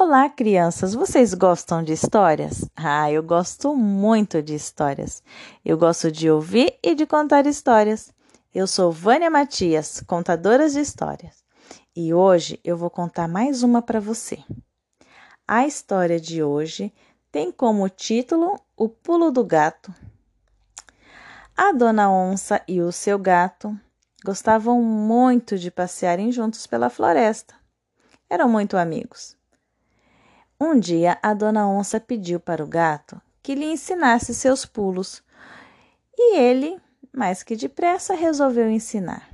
Olá, crianças! Vocês gostam de histórias? Ah, eu gosto muito de histórias. Eu gosto de ouvir e de contar histórias. Eu sou Vânia Matias, contadora de histórias, e hoje eu vou contar mais uma para você. A história de hoje tem como título O Pulo do Gato. A dona onça e o seu gato gostavam muito de passearem juntos pela floresta. Eram muito amigos. Um dia a dona onça pediu para o gato que lhe ensinasse seus pulos e ele, mais que depressa, resolveu ensinar.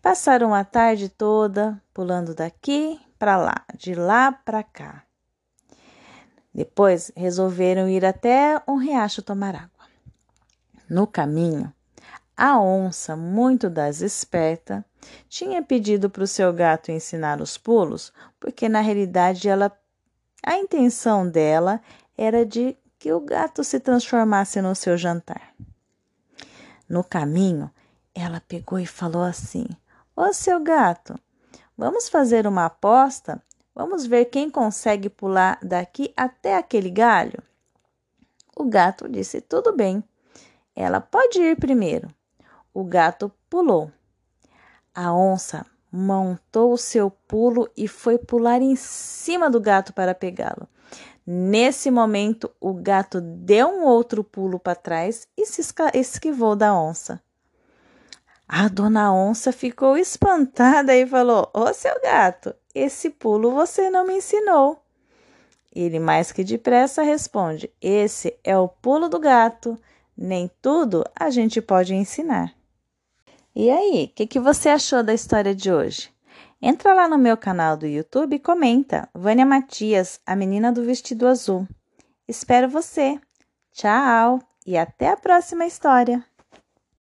Passaram a tarde toda pulando daqui para lá, de lá para cá. Depois resolveram ir até um riacho tomar água. No caminho, a onça, muito das esperta, tinha pedido para o seu gato ensinar os pulos, porque na realidade ela a intenção dela era de que o gato se transformasse no seu jantar. No caminho, ela pegou e falou assim: Ô seu gato, vamos fazer uma aposta? Vamos ver quem consegue pular daqui até aquele galho? O gato disse: Tudo bem. Ela pode ir primeiro. O gato pulou. A onça montou o seu pulo e foi pular em cima do gato para pegá-lo. Nesse momento, o gato deu um outro pulo para trás e se esquivou da onça. A dona onça ficou espantada e falou: Ô oh, seu gato, esse pulo você não me ensinou. Ele, mais que depressa, responde: Esse é o pulo do gato. Nem tudo a gente pode ensinar. E aí, o que, que você achou da história de hoje? Entra lá no meu canal do YouTube e comenta. Vânia Matias, a menina do vestido azul. Espero você. Tchau e até a próxima história.